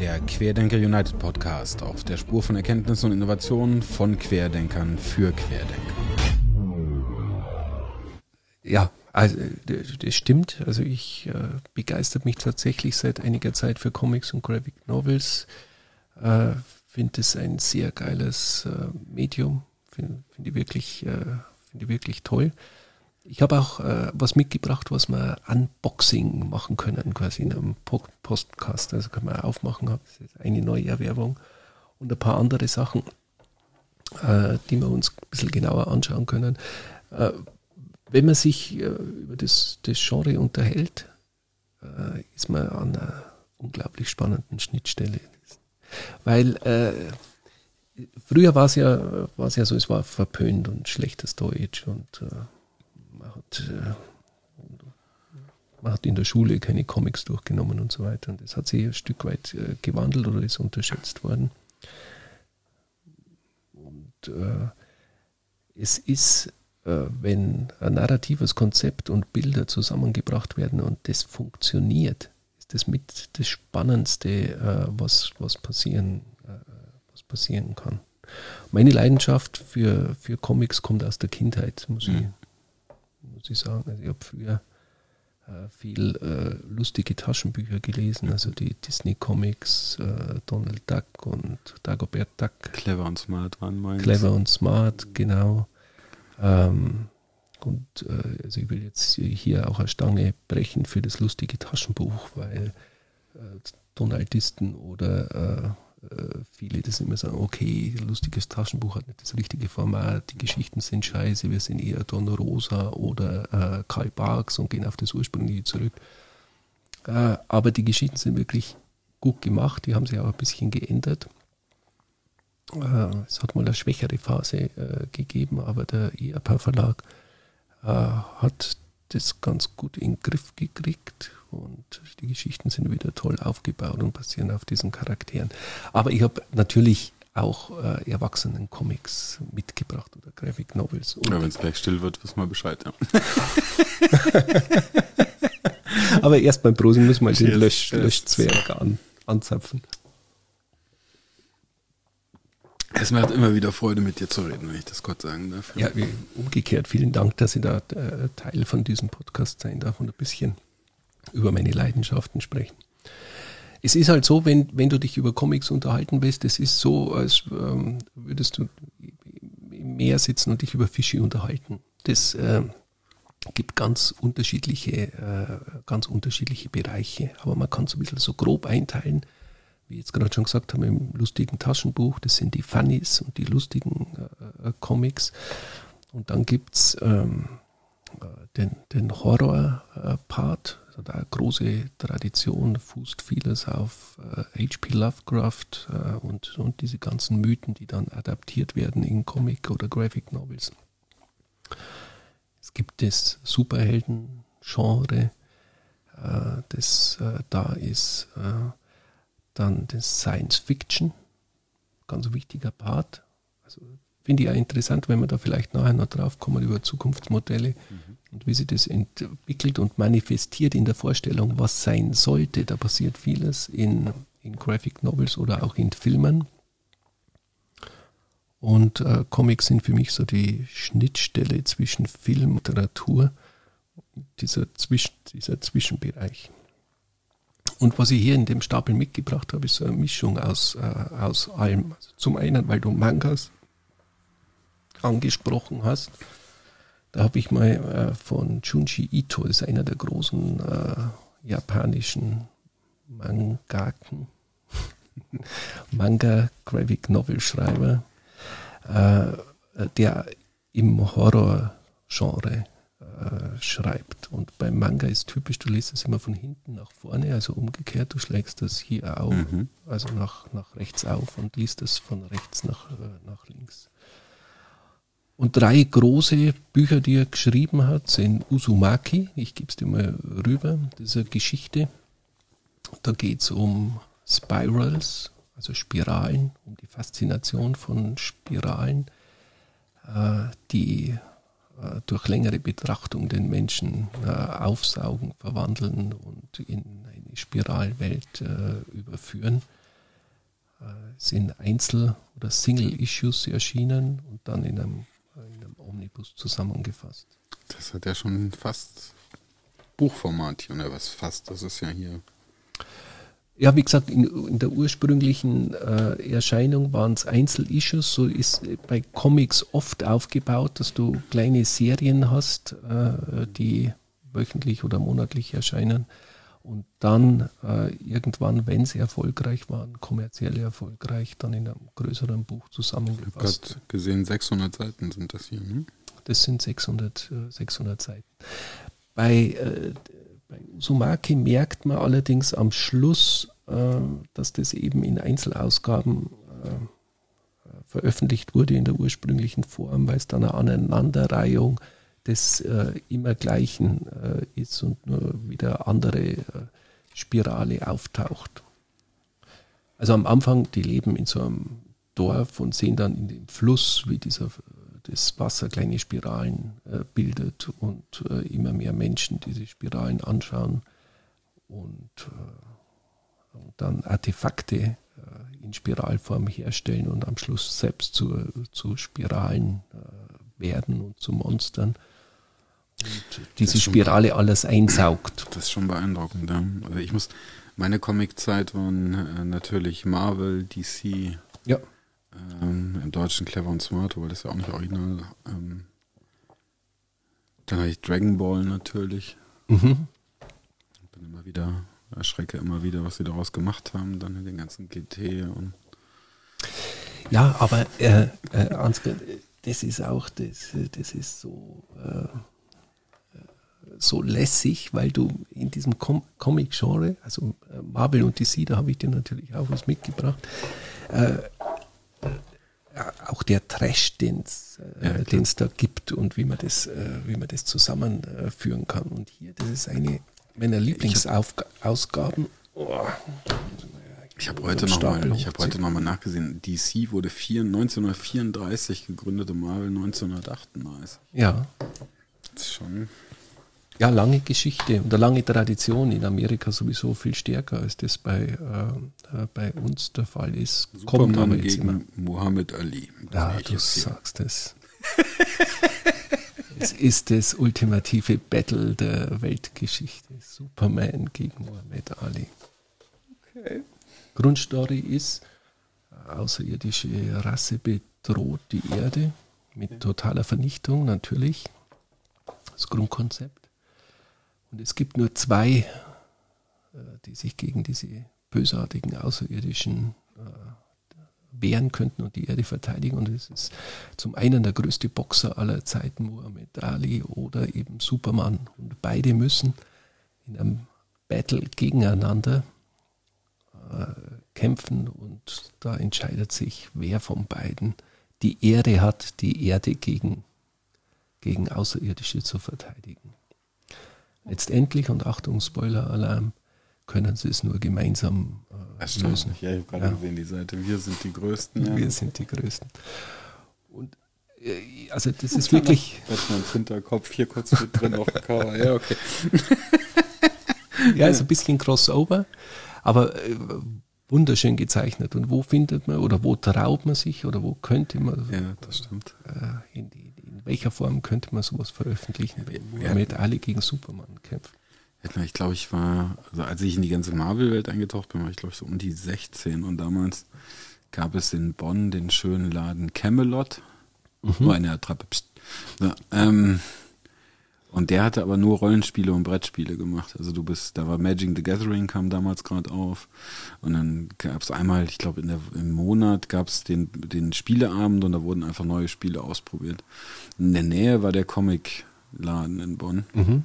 Der Querdenker United Podcast auf der Spur von Erkenntnissen und Innovationen von Querdenkern für Querdenker. Ja, also das stimmt. Also ich äh, begeistert mich tatsächlich seit einiger Zeit für Comics und Graphic Novels. Äh, Finde es ein sehr geiles äh, Medium. Finde find ich wirklich, äh, finde ich wirklich toll. Ich habe auch äh, was mitgebracht, was wir Unboxing machen können, quasi in einem Podcast. Also kann man aufmachen, das ist eine neue Erwerbung und ein paar andere Sachen, äh, die wir uns ein bisschen genauer anschauen können. Äh, wenn man sich äh, über das, das Genre unterhält, äh, ist man an einer unglaublich spannenden Schnittstelle. Weil äh, früher war es ja, ja so, es war verpönt und schlechtes Deutsch und man hat, äh, in der Schule keine Comics durchgenommen und so weiter. Und das hat sich ein Stück weit äh, gewandelt oder ist unterschätzt worden. Und äh, es ist, äh, wenn ein narratives Konzept und Bilder zusammengebracht werden und das funktioniert, ist das mit das Spannendste, äh, was, was, passieren, äh, was passieren kann. Meine Leidenschaft für, für Comics kommt aus der Kindheit, muss mhm. ich muss ich sagen. Also ich habe früher äh, viel äh, lustige Taschenbücher gelesen, also die Disney-Comics, äh, Donald Duck und Dagobert Duck. Clever und Smart waren meins. Clever und Smart, genau. Ähm, und äh, also ich will jetzt hier auch eine Stange brechen für das lustige Taschenbuch, weil äh, Donaldisten oder äh, viele das immer sagen, okay, lustiges Taschenbuch hat nicht das richtige Format, die Geschichten sind scheiße, wir sind eher Don Rosa oder äh, Karl Barks und gehen auf das Ursprüngliche zurück. Äh, aber die Geschichten sind wirklich gut gemacht, die haben sich auch ein bisschen geändert. Äh, es hat mal eine schwächere Phase äh, gegeben, aber der ERPA Verlag äh, hat das ganz gut in den Griff gekriegt und die Geschichten sind wieder toll aufgebaut und basieren auf diesen Charakteren. Aber ich habe natürlich auch äh, Erwachsenen-Comics mitgebracht oder Graphic Novels. Und ja, wenn es gleich still wird, wissen wir Bescheid. Ja. Aber erst beim Prosen müssen wir den Lösch, Löschzwerg an, anzapfen. Es macht immer wieder Freude, mit dir zu reden, wenn ich das kurz sagen darf. Ja, umgekehrt, vielen Dank, dass ich da äh, Teil von diesem Podcast sein darf und ein bisschen über meine Leidenschaften sprechen. Es ist halt so, wenn, wenn du dich über Comics unterhalten willst, es ist so, als ähm, würdest du im Meer sitzen und dich über Fische unterhalten. Das äh, gibt ganz unterschiedliche, äh, ganz unterschiedliche Bereiche, aber man kann es ein bisschen so grob einteilen, wie jetzt gerade schon gesagt habe, im lustigen Taschenbuch, das sind die Funnies und die lustigen äh, äh Comics. Und dann gibt es ähm, äh, den, den Horror-Part, hat eine große Tradition, fußt vieles auf H.P. Äh, Lovecraft äh, und, und diese ganzen Mythen, die dann adaptiert werden in Comic oder Graphic Novels. Es gibt das Superhelden-Genre, äh, das da ist, dann das Science Fiction, ganz wichtiger Part. Also finde ich ja interessant, wenn wir da vielleicht nachher noch drauf kommen über Zukunftsmodelle. Mhm und wie sich das entwickelt und manifestiert in der Vorstellung, was sein sollte. Da passiert vieles in, in Graphic Novels oder auch in Filmen. Und äh, Comics sind für mich so die Schnittstelle zwischen Film und Literatur, dieser, Zwisch dieser Zwischenbereich. Und was ich hier in dem Stapel mitgebracht habe, ist so eine Mischung aus, äh, aus allem. Also zum einen, weil du Mangas angesprochen hast, da habe ich mal äh, von Junji Ito, das ist einer der großen äh, japanischen Mangaken, Manga Graphic Novel Schreiber, äh, der im Horror-Genre äh, schreibt. Und beim Manga ist typisch, du liest es immer von hinten nach vorne, also umgekehrt, du schlägst das hier auf, mhm. also nach, nach rechts auf und liest es von rechts nach, äh, nach links. Und drei große Bücher, die er geschrieben hat, sind Uzumaki, ich gebe es dir mal rüber, eine Geschichte. Da geht es um Spirals, also Spiralen, um die Faszination von Spiralen, äh, die äh, durch längere Betrachtung den Menschen äh, aufsaugen, verwandeln und in eine Spiralwelt überführen. sind Einzel- oder Single-Issues erschienen und dann in einem, in einem Omnibus zusammengefasst. Das hat ja schon fast Buchformat hier, oder was fast, das ist ja hier. Ja, wie gesagt, in, in der ursprünglichen äh, Erscheinung waren es Einzelissues. So ist bei Comics oft aufgebaut, dass du kleine Serien hast, äh, die wöchentlich oder monatlich erscheinen und dann äh, irgendwann, wenn sie erfolgreich waren, kommerziell erfolgreich, dann in einem größeren Buch zusammengefasst. Ich habe gesehen, 600 Seiten sind das hier. Ne? Das sind 600, äh, 600 Seiten. Bei, äh, bei Usumaki merkt man allerdings am Schluss, äh, dass das eben in Einzelausgaben äh, veröffentlicht wurde in der ursprünglichen Form, weil es dann eine Aneinanderreihung des äh, Immergleichen äh, ist und nur wieder andere äh, Spirale auftaucht. Also am Anfang, die leben in so einem Dorf und sehen dann in dem Fluss, wie dieser, das Wasser kleine Spiralen äh, bildet und äh, immer mehr Menschen diese Spiralen anschauen und, äh, und dann Artefakte äh, in Spiralform herstellen und am Schluss selbst zu, zu Spiralen äh, werden und zu Monstern diese Spirale alles einsaugt. Das ist schon beeindruckend. Ja. Also ich muss, meine Comic-Zeit waren äh, natürlich Marvel, DC, ja. ähm, im Deutschen Clever und Smart, weil das ja auch nicht original. Ähm, dann hatte ich Dragon Ball natürlich. Mhm. Bin immer wieder, erschrecke immer wieder, was sie daraus gemacht haben, dann in den ganzen GT und ja, aber äh, äh, Ansgar, das ist auch, das, das ist so, äh, so lässig, weil du in diesem Com Comic-Genre, also äh, Marvel und DC, da habe ich dir natürlich auch was mitgebracht, äh, auch der Trash, den es äh, ja, da gibt und wie man das, äh, wie man das zusammenführen kann. Und hier, das ist eine meiner Lieblingsausgaben. Oh. Ich habe heute nochmal hab heute noch mal nachgesehen. DC wurde 4, 1934 gegründet und Marvel 1938. Ja. Das ist schon ja, lange Geschichte und eine lange Tradition in Amerika sowieso viel stärker, als das bei, äh, bei uns der Fall ist. Superman Kommt aber jetzt gegen immer. Muhammad Ali. Ja, du sagst es. es ist das ultimative Battle der Weltgeschichte. Superman gegen Muhammad Ali. Okay. Grundstory ist, außerirdische Rasse bedroht die Erde mit totaler Vernichtung natürlich. Das Grundkonzept. Und es gibt nur zwei, äh, die sich gegen diese bösartigen Außerirdischen äh, wehren könnten und die Erde verteidigen. Und es ist zum einen der größte Boxer aller Zeiten, Muhammad Ali, oder eben Superman. Und beide müssen in einem Battle gegeneinander äh, kämpfen und da entscheidet sich, wer von beiden die Ehre hat, die Erde gegen, gegen Außerirdische zu verteidigen. Letztendlich, und Achtung, Spoiler-Alarm, können sie es nur gemeinsam äh, lösen. Ja, ich habe gerade ja. gesehen, die Seite, wir sind die Größten. Ja. Wir sind die Größten. Und äh, also das ist wirklich... Batmans Hinterkopf hier kurz mit drin auf dem Cover. Ja, okay. ja, ist ein bisschen Crossover, aber äh, wunderschön gezeichnet. Und wo findet man oder wo traut man sich oder wo könnte man... Ja, das stimmt. Äh, in die welcher Form könnte man sowas veröffentlichen, wenn ja, mit Ali gegen Superman kämpft? Ich glaube, ich war, also als ich in die ganze Marvel-Welt eingetaucht bin, war ich glaube ich so um die 16 und damals gab es in Bonn den schönen Laden Camelot. Mhm. Nur eine Attrappe. So, ähm, und der hatte aber nur Rollenspiele und Brettspiele gemacht. Also du bist, da war Magic the Gathering kam damals gerade auf. Und dann gab es einmal, ich glaube, im Monat gab es den, den Spieleabend und da wurden einfach neue Spiele ausprobiert. In der Nähe war der Comicladen in Bonn. Mhm.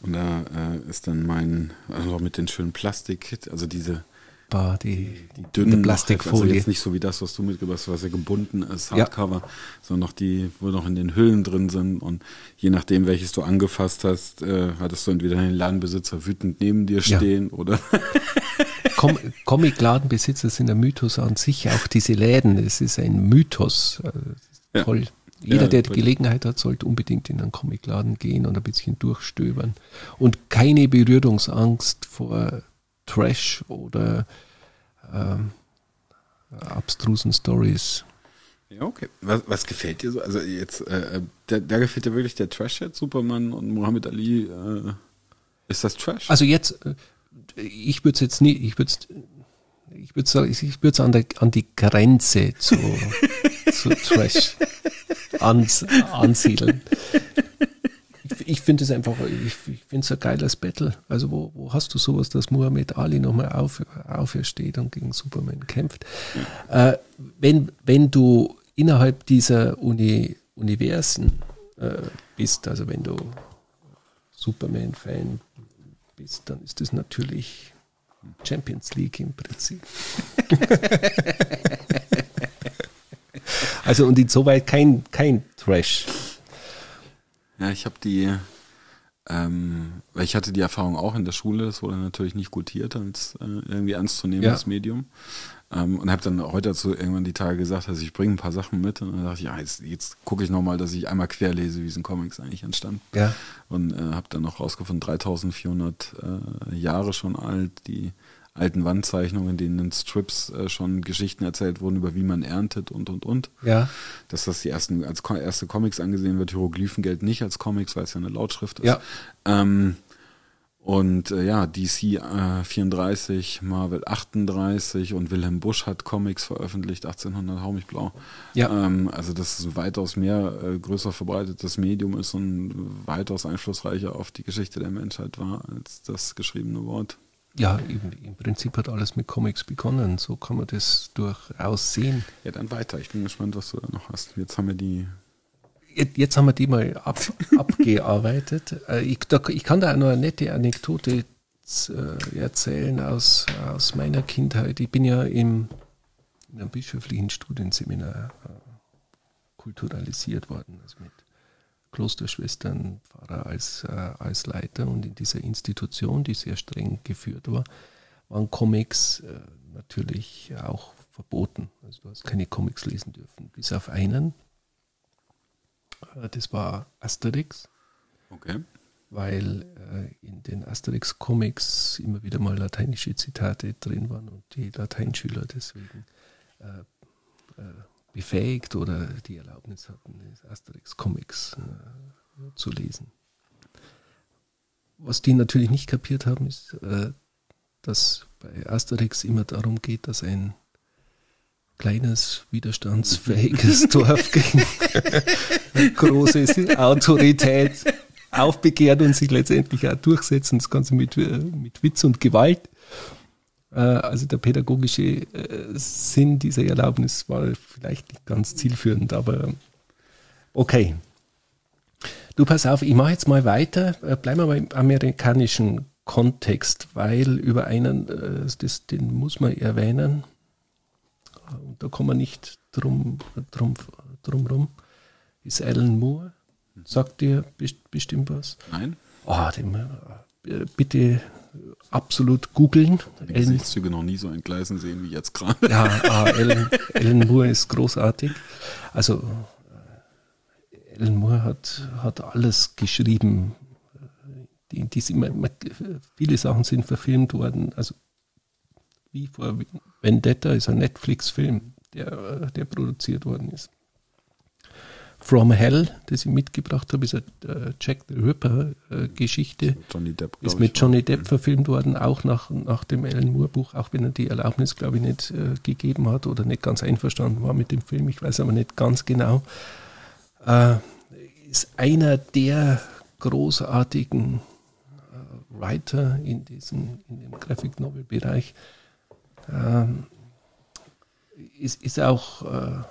Und da äh, ist dann mein, also mit den schönen Plastik, also diese Bar, die, die dünne Plastikfolie. Also jetzt nicht so wie das, was du mitgebracht hast, was ja gebunden ist, Hardcover, ja. sondern noch die, wo noch in den Hüllen drin sind. Und je nachdem, welches du angefasst hast, äh, hattest du entweder den Ladenbesitzer wütend neben dir stehen ja. oder. Com Comic-Ladenbesitzer sind ein Mythos an sich, auch diese Läden, es ist ein Mythos. Äh, toll. Jeder, der die Gelegenheit hat, sollte unbedingt in einen Comicladen gehen und ein bisschen durchstöbern. Und keine Berührungsangst vor Trash oder ähm, abstrusen Stories. Ja, okay. Was, was gefällt dir so? Also jetzt, äh, da, da gefällt dir wirklich der Trash-Head, Superman und Muhammad Ali. Äh, ist das Trash? Also jetzt, äh, ich würde es jetzt nie, ich würde ich würde sagen, ich würde es an, der, an die Grenze zu, zu Trash ans, ansiedeln. Ich, finde es einfach, ich, ich finde es ein geiles Battle. Also wo, wo hast du sowas, dass Muhammad Ali nochmal auf, aufersteht und gegen Superman kämpft? Äh, wenn, wenn du innerhalb dieser Uni, Universen äh, bist, also wenn du Superman-Fan bist, dann ist das natürlich Champions League im Prinzip. also und insoweit kein, kein Trash. Ja, ich habe die, ähm, weil ich hatte die Erfahrung auch in der Schule, das wurde natürlich nicht gutiert als äh, irgendwie ernstzunehmendes ja. Medium. Ähm, und habe dann heute dazu irgendwann die Tage gesagt, also ich bringe ein paar Sachen mit. Und dann dachte ich, ja, jetzt, jetzt gucke ich nochmal, dass ich einmal querlese, wie es in Comics eigentlich entstand. Ja. Und äh, habe dann noch rausgefunden, 3400 äh, Jahre schon alt, die alten Wandzeichnungen, in denen in Strips äh, schon Geschichten erzählt wurden, über wie man erntet und und und. Ja. Dass das die ersten als erste Comics angesehen wird. Hieroglyphen gelten nicht als Comics, weil es ja eine Lautschrift ist. Ja. Ähm, und äh, ja, DC äh, 34, Marvel 38 und Wilhelm Busch hat Comics veröffentlicht, 1800 Hau mich blau. Ja. Ähm, also das ist weitaus mehr äh, größer verbreitetes Medium ist und weitaus einflussreicher auf die Geschichte der Menschheit war als das geschriebene Wort. Ja, im, Prinzip hat alles mit Comics begonnen. So kann man das durchaus sehen. Ja, dann weiter. Ich bin gespannt, was du da noch hast. Jetzt haben wir die Jetzt haben wir die mal ab, abgearbeitet. Äh, ich, da, ich, kann da noch eine nette Anekdote äh, erzählen aus, aus meiner Kindheit. Ich bin ja im, in einem bischöflichen Studienseminar äh, kulturalisiert worden, also mit Klosterschwestern, Pfarrer als, als Leiter und in dieser Institution, die sehr streng geführt war, waren Comics natürlich auch verboten. Also du hast keine Comics lesen dürfen, bis auf einen, äh, das war Asterix. Okay. Weil äh, in den Asterix-Comics immer wieder mal lateinische Zitate drin waren und die Lateinschüler deswegen äh, äh, befähigt oder die Erlaubnis hatten, Asterix-Comics äh, zu lesen. Was die natürlich nicht kapiert haben, ist, äh, dass bei Asterix immer darum geht, dass ein kleines, widerstandsfähiges Dorf gegen große Autorität aufbegehrt und sich letztendlich auch durchsetzen. Das Ganze mit, äh, mit Witz und Gewalt. Äh, also der pädagogische äh, Sinn dieser Erlaubnis war vielleicht nicht ganz zielführend, aber okay. Du pass auf, ich mache jetzt mal weiter. Bleiben wir mal im amerikanischen Kontext, weil über einen, das, den muss man erwähnen, und da kommen wir nicht drum, drum, drum rum, ist Alan Moore. Sagt dir bestimmt was? Nein. Oh, den, äh, bitte absolut googeln. Die Gesichtszüge noch nie so entgleisen sehen wie jetzt gerade. Ja, ah, Alan, Alan Moore ist großartig. Also äh, Alan Moore hat, hat alles geschrieben. Die, die, viele Sachen sind verfilmt worden. Also wie vor Vendetta ist ein Netflix-Film, der, der produziert worden ist. From Hell, das ich mitgebracht habe, ist eine äh, Jack the Ripper-Geschichte. Johnny Depp, ist mit Johnny Depp verfilmt worden, auch nach, nach dem Alan Moore-Buch, auch wenn er die Erlaubnis, glaube ich, nicht äh, gegeben hat oder nicht ganz einverstanden war mit dem Film. Ich weiß aber nicht ganz genau. Äh, ist einer der großartigen äh, Writer in, diesem, in dem Graphic Novel-Bereich ähm, ist, ist auch äh,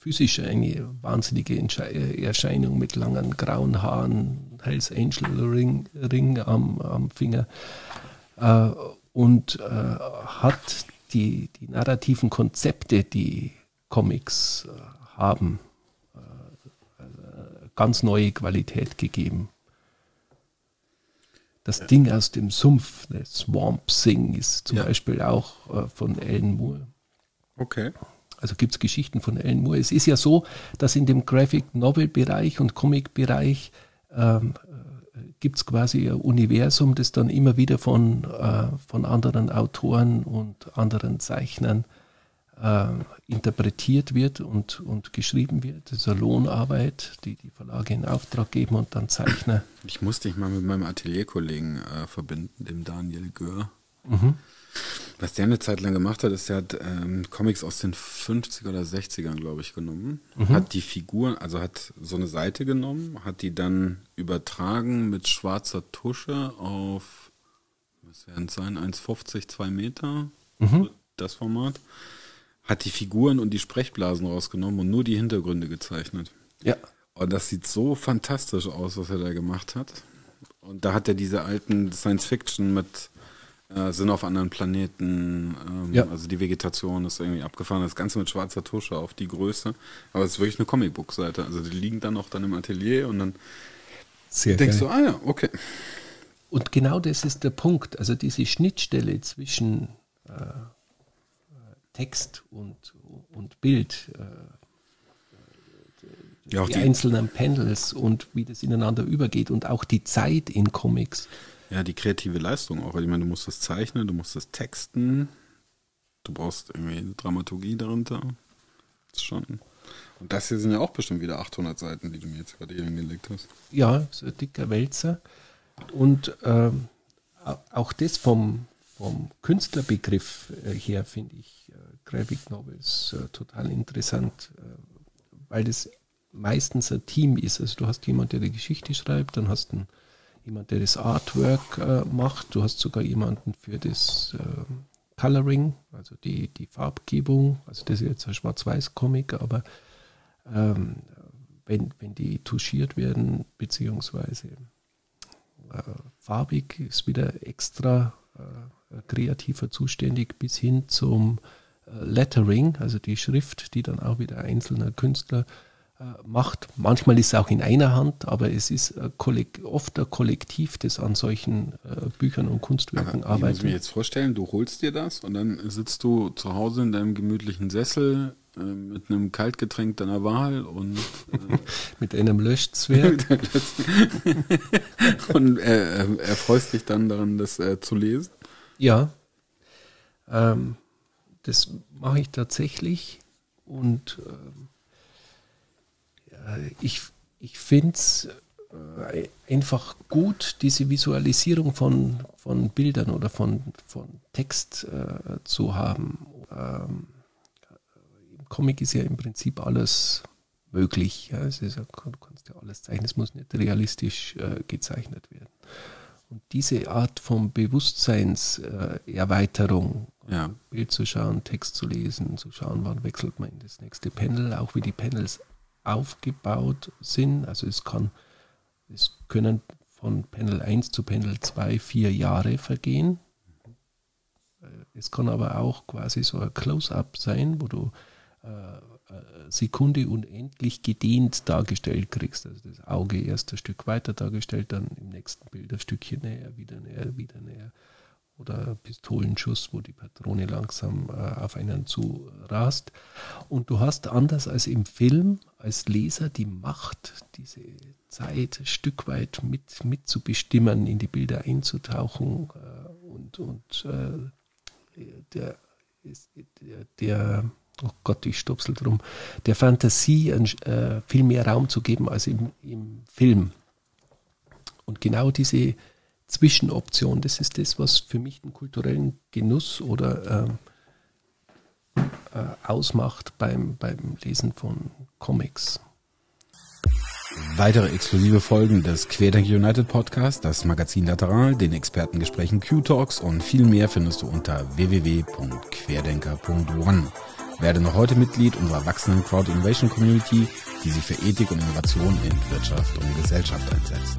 physisch eine wahnsinnige äh, Erscheinung mit langen grauen Haaren, Hells Angel Ring, Ring am, am Finger äh, und äh, hat die, die narrativen Konzepte, die Comics äh, haben, äh, ganz neue Qualität gegeben das Ding aus dem Sumpf, der Swamp Thing, ist zum ja. Beispiel auch äh, von Alan Moore. Okay. Also gibt es Geschichten von Alan Moore. Es ist ja so, dass in dem Graphic Novel Bereich und Comic Bereich ähm, äh, gibt es quasi ein Universum, das dann immer wieder von, äh, von anderen Autoren und anderen Zeichnern äh, interpretiert wird und, und geschrieben wird. Das ist eine Lohnarbeit, die die Verlage in Auftrag geben und dann Zeichner. Ich musste dich mal mit meinem Atelierkollegen äh, verbinden, dem Daniel Gör. Mhm. Was der eine Zeit lang gemacht hat, ist, er hat ähm, Comics aus den 50er oder 60ern, glaube ich, genommen. Mhm. Hat die Figuren, also hat so eine Seite genommen, hat die dann übertragen mit schwarzer Tusche auf, was werden es sein, 1,50, 2 Meter, mhm. das Format. Hat die Figuren und die Sprechblasen rausgenommen und nur die Hintergründe gezeichnet. Ja. Und das sieht so fantastisch aus, was er da gemacht hat. Und da hat er diese alten Science Fiction mit äh, sind auf anderen Planeten. Ähm, ja. Also die Vegetation ist irgendwie abgefahren. Das Ganze mit schwarzer Tusche auf die Größe. Aber es ist wirklich eine Comicbook-Seite. Also die liegen dann auch dann im Atelier und dann Sehr denkst geil. du, ah ja, okay. Und genau das ist der Punkt. Also diese Schnittstelle zwischen äh, Text und, und Bild. Äh, ja, die, die, einzelnen Panels und wie das ineinander übergeht und auch die Zeit in Comics. Ja, die kreative Leistung auch. Ich meine, du musst das zeichnen, du musst das texten, du brauchst irgendwie eine Dramaturgie darunter. Das ist schon. Und das hier sind ja auch bestimmt wieder 800 Seiten, die du mir jetzt gerade hier hingelegt hast. Ja, so ein dicker Wälzer. Und ähm, auch das vom, vom Künstlerbegriff äh, her finde ich äh, Graphic Novels äh, total interessant, äh, weil das meistens ein Team ist. Also du hast jemanden, der die Geschichte schreibt, dann hast du einen jemand, der das Artwork äh, macht. Du hast sogar jemanden für das äh, Coloring, also die, die Farbgebung. Also das ist jetzt ein Schwarz-Weiß-Comic, aber ähm, wenn, wenn die touchiert werden, beziehungsweise äh, farbig, ist wieder extra äh, kreativer zuständig bis hin zum äh, Lettering, also die Schrift, die dann auch wieder einzelner Künstler äh, macht. Manchmal ist es auch in einer Hand, aber es ist oft ein Kollektiv, das an solchen äh, Büchern und Kunstwerken aber arbeitet. Ich muss mir jetzt vorstellen, du holst dir das und dann sitzt du zu Hause in deinem gemütlichen Sessel äh, mit einem Kaltgetränk deiner Wahl und mit einem Löschzwerg und äh, erfreust dich dann daran, das äh, zu lesen. Ja, ähm, das mache ich tatsächlich und äh, ich, ich finde es äh, einfach gut, diese Visualisierung von, von Bildern oder von, von Text äh, zu haben. Ähm, Im Comic ist ja im Prinzip alles möglich. Ja. Es ist ja, du kannst ja alles zeichnen, es muss nicht realistisch äh, gezeichnet werden. Und diese Art von Bewusstseinserweiterung, äh, ja. Bild zu schauen, Text zu lesen, zu schauen, wann wechselt man in das nächste Panel, auch wie die Panels aufgebaut sind. Also es kann, es können von Panel 1 zu Panel 2 vier Jahre vergehen. Äh, es kann aber auch quasi so ein Close-up sein, wo du äh, äh, Sekunde unendlich gedehnt dargestellt kriegst. Also das Auge erst ein Stück weiter dargestellt, dann im nächsten Bild ein Stückchen näher, wieder näher, wieder näher oder Pistolenschuss, wo die Patrone langsam äh, auf einen zu rast. Und du hast anders als im Film als Leser die Macht, diese Zeit ein Stück weit mit, mitzubestimmen, in die Bilder einzutauchen äh, und, und äh, der, der, der, oh Gott, ich stopsel drum, der Fantasie äh, viel mehr Raum zu geben als im, im Film. Und genau diese Zwischenoption. Das ist das, was für mich den kulturellen Genuss oder äh, äh, ausmacht beim, beim Lesen von Comics. Weitere exklusive Folgen des Querdenker United Podcast, das Magazin Lateral, den Expertengesprächen Q-Talks und viel mehr findest du unter www.querdenker.one. Werde noch heute Mitglied unserer wachsenden Crowd Innovation Community, die sich für Ethik und Innovation in Wirtschaft und Gesellschaft einsetzt.